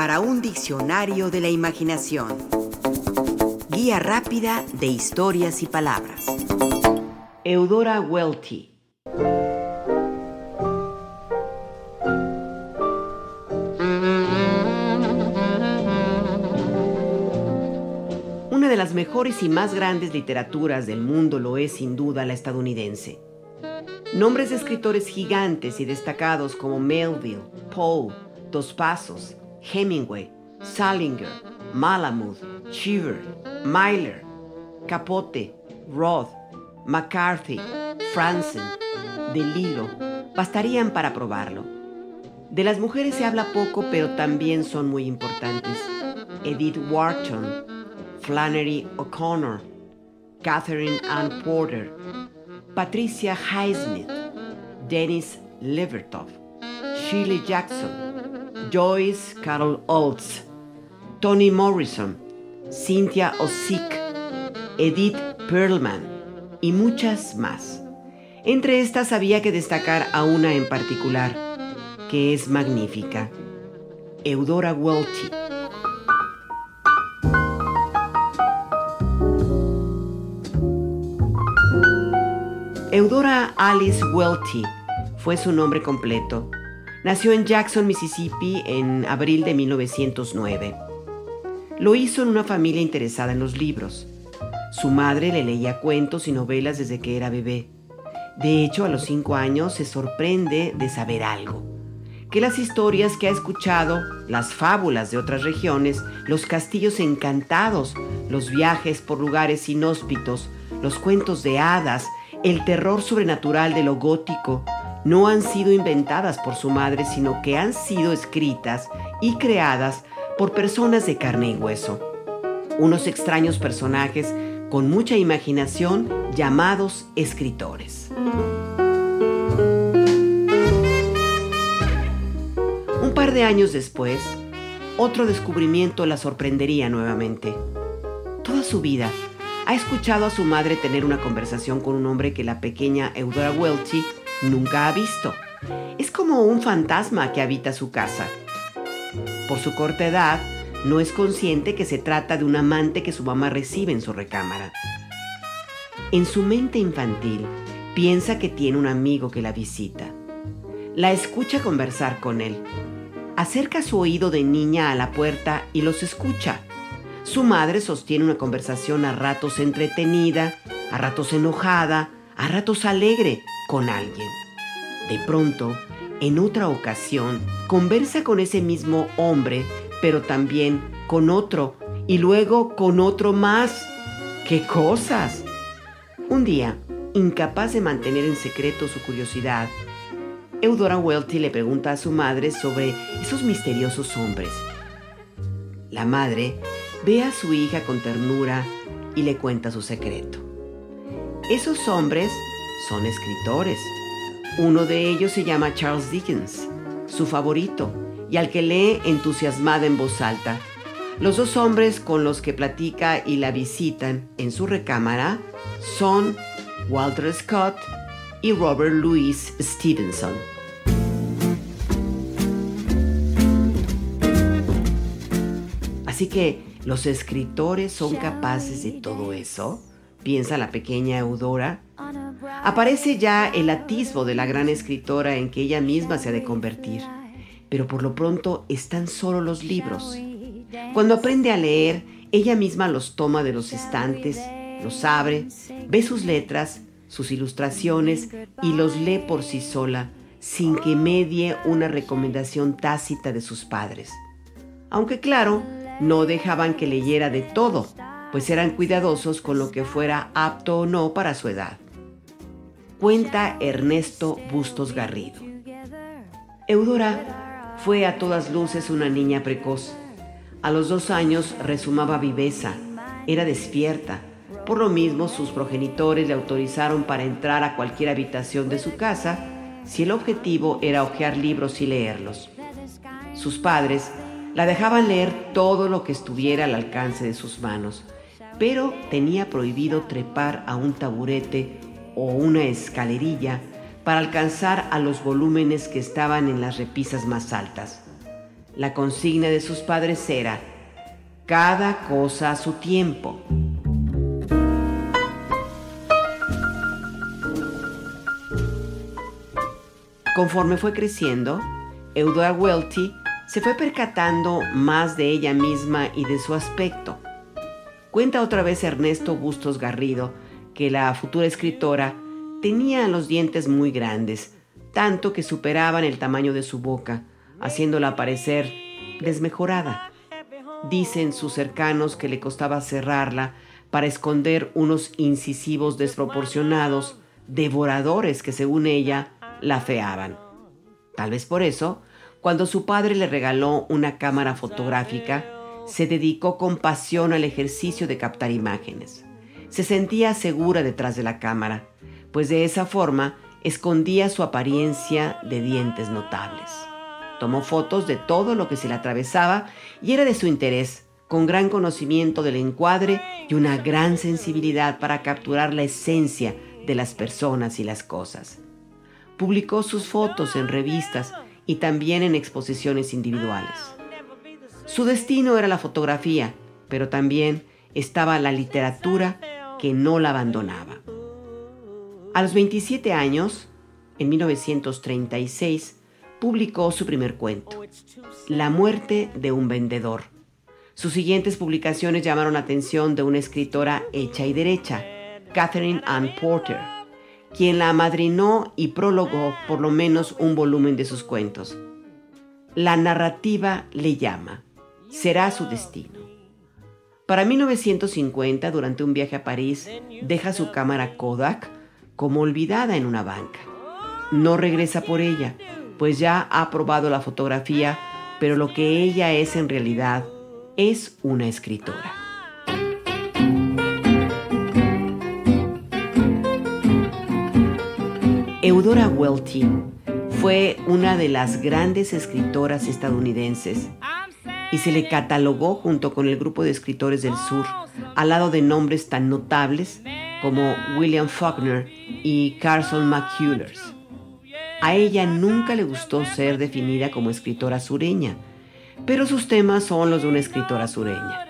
para un diccionario de la imaginación. Guía rápida de historias y palabras. Eudora Welty. Una de las mejores y más grandes literaturas del mundo lo es sin duda la estadounidense. Nombres de escritores gigantes y destacados como Melville, Poe, Dos Pasos, Hemingway, Salinger, Malamud, Cheever, Myler, Capote, Roth, McCarthy, Franzen, DeLillo, bastarían para probarlo. De las mujeres se habla poco, pero también son muy importantes. Edith Wharton, Flannery O'Connor, Catherine Ann Porter, Patricia Highsmith, Dennis Levertov, Shirley Jackson, Joyce Carol Oates, Toni Morrison, Cynthia Ozick, Edith Perlman y muchas más. Entre estas había que destacar a una en particular, que es magnífica, Eudora Welty. Eudora Alice Welty fue su nombre completo. Nació en Jackson, Mississippi en abril de 1909. Lo hizo en una familia interesada en los libros. Su madre le leía cuentos y novelas desde que era bebé. De hecho, a los cinco años se sorprende de saber algo. Que las historias que ha escuchado, las fábulas de otras regiones, los castillos encantados, los viajes por lugares inhóspitos, los cuentos de hadas, el terror sobrenatural de lo gótico no han sido inventadas por su madre, sino que han sido escritas y creadas por personas de carne y hueso. Unos extraños personajes con mucha imaginación llamados escritores. Un par de años después, otro descubrimiento la sorprendería nuevamente. Toda su vida, ha escuchado a su madre tener una conversación con un hombre que la pequeña Eudora Welty nunca ha visto. Es como un fantasma que habita su casa. Por su corta edad, no es consciente que se trata de un amante que su mamá recibe en su recámara. En su mente infantil, piensa que tiene un amigo que la visita. La escucha conversar con él. Acerca su oído de niña a la puerta y los escucha. Su madre sostiene una conversación a ratos entretenida, a ratos enojada, a ratos alegre con alguien. De pronto, en otra ocasión, conversa con ese mismo hombre, pero también con otro y luego con otro más. ¡Qué cosas! Un día, incapaz de mantener en secreto su curiosidad, Eudora Welty le pregunta a su madre sobre esos misteriosos hombres. La madre ve a su hija con ternura y le cuenta su secreto. Esos hombres son escritores. Uno de ellos se llama Charles Dickens, su favorito, y al que lee entusiasmada en voz alta. Los dos hombres con los que platica y la visitan en su recámara son Walter Scott y Robert Louis Stevenson. Así que ¿Los escritores son capaces de todo eso? piensa la pequeña Eudora. Aparece ya el atisbo de la gran escritora en que ella misma se ha de convertir, pero por lo pronto están solo los libros. Cuando aprende a leer, ella misma los toma de los estantes, los abre, ve sus letras, sus ilustraciones y los lee por sí sola, sin que medie una recomendación tácita de sus padres. Aunque claro, no dejaban que leyera de todo, pues eran cuidadosos con lo que fuera apto o no para su edad. Cuenta Ernesto Bustos Garrido. Eudora fue a todas luces una niña precoz. A los dos años resumaba viveza, era despierta. Por lo mismo, sus progenitores le autorizaron para entrar a cualquier habitación de su casa si el objetivo era hojear libros y leerlos. Sus padres la dejaban leer todo lo que estuviera al alcance de sus manos, pero tenía prohibido trepar a un taburete o una escalerilla para alcanzar a los volúmenes que estaban en las repisas más altas. La consigna de sus padres era, cada cosa a su tiempo. Conforme fue creciendo, Eudora Welty se fue percatando más de ella misma y de su aspecto. Cuenta otra vez Ernesto Bustos Garrido que la futura escritora tenía los dientes muy grandes, tanto que superaban el tamaño de su boca, haciéndola parecer desmejorada. Dicen sus cercanos que le costaba cerrarla para esconder unos incisivos desproporcionados, devoradores que según ella la feaban. Tal vez por eso, cuando su padre le regaló una cámara fotográfica, se dedicó con pasión al ejercicio de captar imágenes. Se sentía segura detrás de la cámara, pues de esa forma escondía su apariencia de dientes notables. Tomó fotos de todo lo que se le atravesaba y era de su interés, con gran conocimiento del encuadre y una gran sensibilidad para capturar la esencia de las personas y las cosas. Publicó sus fotos en revistas y también en exposiciones individuales. Su destino era la fotografía, pero también estaba la literatura que no la abandonaba. A los 27 años, en 1936, publicó su primer cuento, La muerte de un vendedor. Sus siguientes publicaciones llamaron la atención de una escritora hecha y derecha, Catherine Ann Porter quien la amadrinó y prologó por lo menos un volumen de sus cuentos. La narrativa le llama, será su destino. Para 1950, durante un viaje a París, deja su cámara Kodak como olvidada en una banca. No regresa por ella, pues ya ha probado la fotografía, pero lo que ella es en realidad es una escritora. Eudora Welty fue una de las grandes escritoras estadounidenses y se le catalogó junto con el grupo de escritores del sur, al lado de nombres tan notables como William Faulkner y Carson McCullers. A ella nunca le gustó ser definida como escritora sureña, pero sus temas son los de una escritora sureña.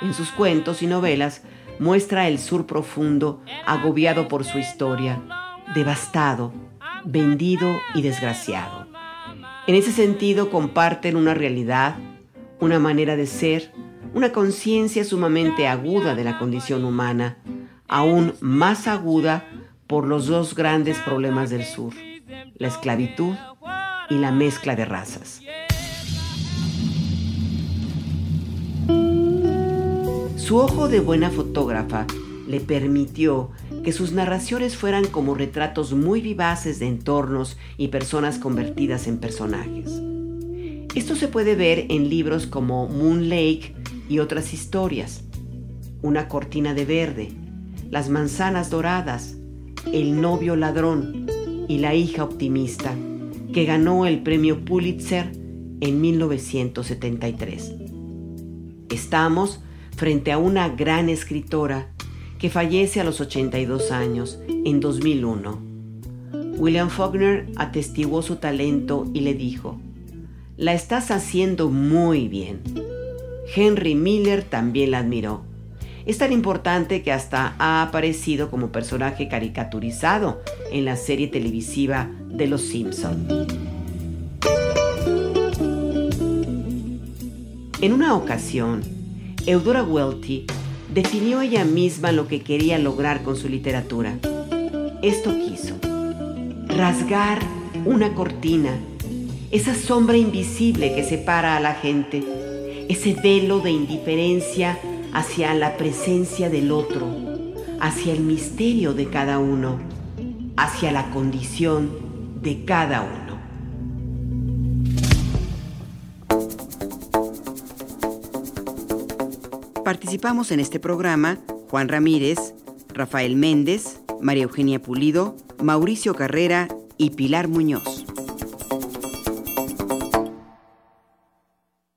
En sus cuentos y novelas muestra el sur profundo, agobiado por su historia, devastado, vendido y desgraciado. En ese sentido comparten una realidad, una manera de ser, una conciencia sumamente aguda de la condición humana, aún más aguda por los dos grandes problemas del sur, la esclavitud y la mezcla de razas. Su ojo de buena fotógrafa le permitió que sus narraciones fueran como retratos muy vivaces de entornos y personas convertidas en personajes. Esto se puede ver en libros como Moon Lake y otras historias, Una cortina de verde, Las manzanas doradas, El novio ladrón y La hija optimista, que ganó el premio Pulitzer en 1973. Estamos frente a una gran escritora que fallece a los 82 años en 2001. William Faulkner atestiguó su talento y le dijo, la estás haciendo muy bien. Henry Miller también la admiró. Es tan importante que hasta ha aparecido como personaje caricaturizado en la serie televisiva de Los Simpson. En una ocasión, Eudora Welty definió ella misma lo que quería lograr con su literatura. Esto quiso, rasgar una cortina, esa sombra invisible que separa a la gente, ese velo de indiferencia hacia la presencia del otro, hacia el misterio de cada uno, hacia la condición de cada uno. Participamos en este programa Juan Ramírez, Rafael Méndez, María Eugenia Pulido, Mauricio Carrera y Pilar Muñoz.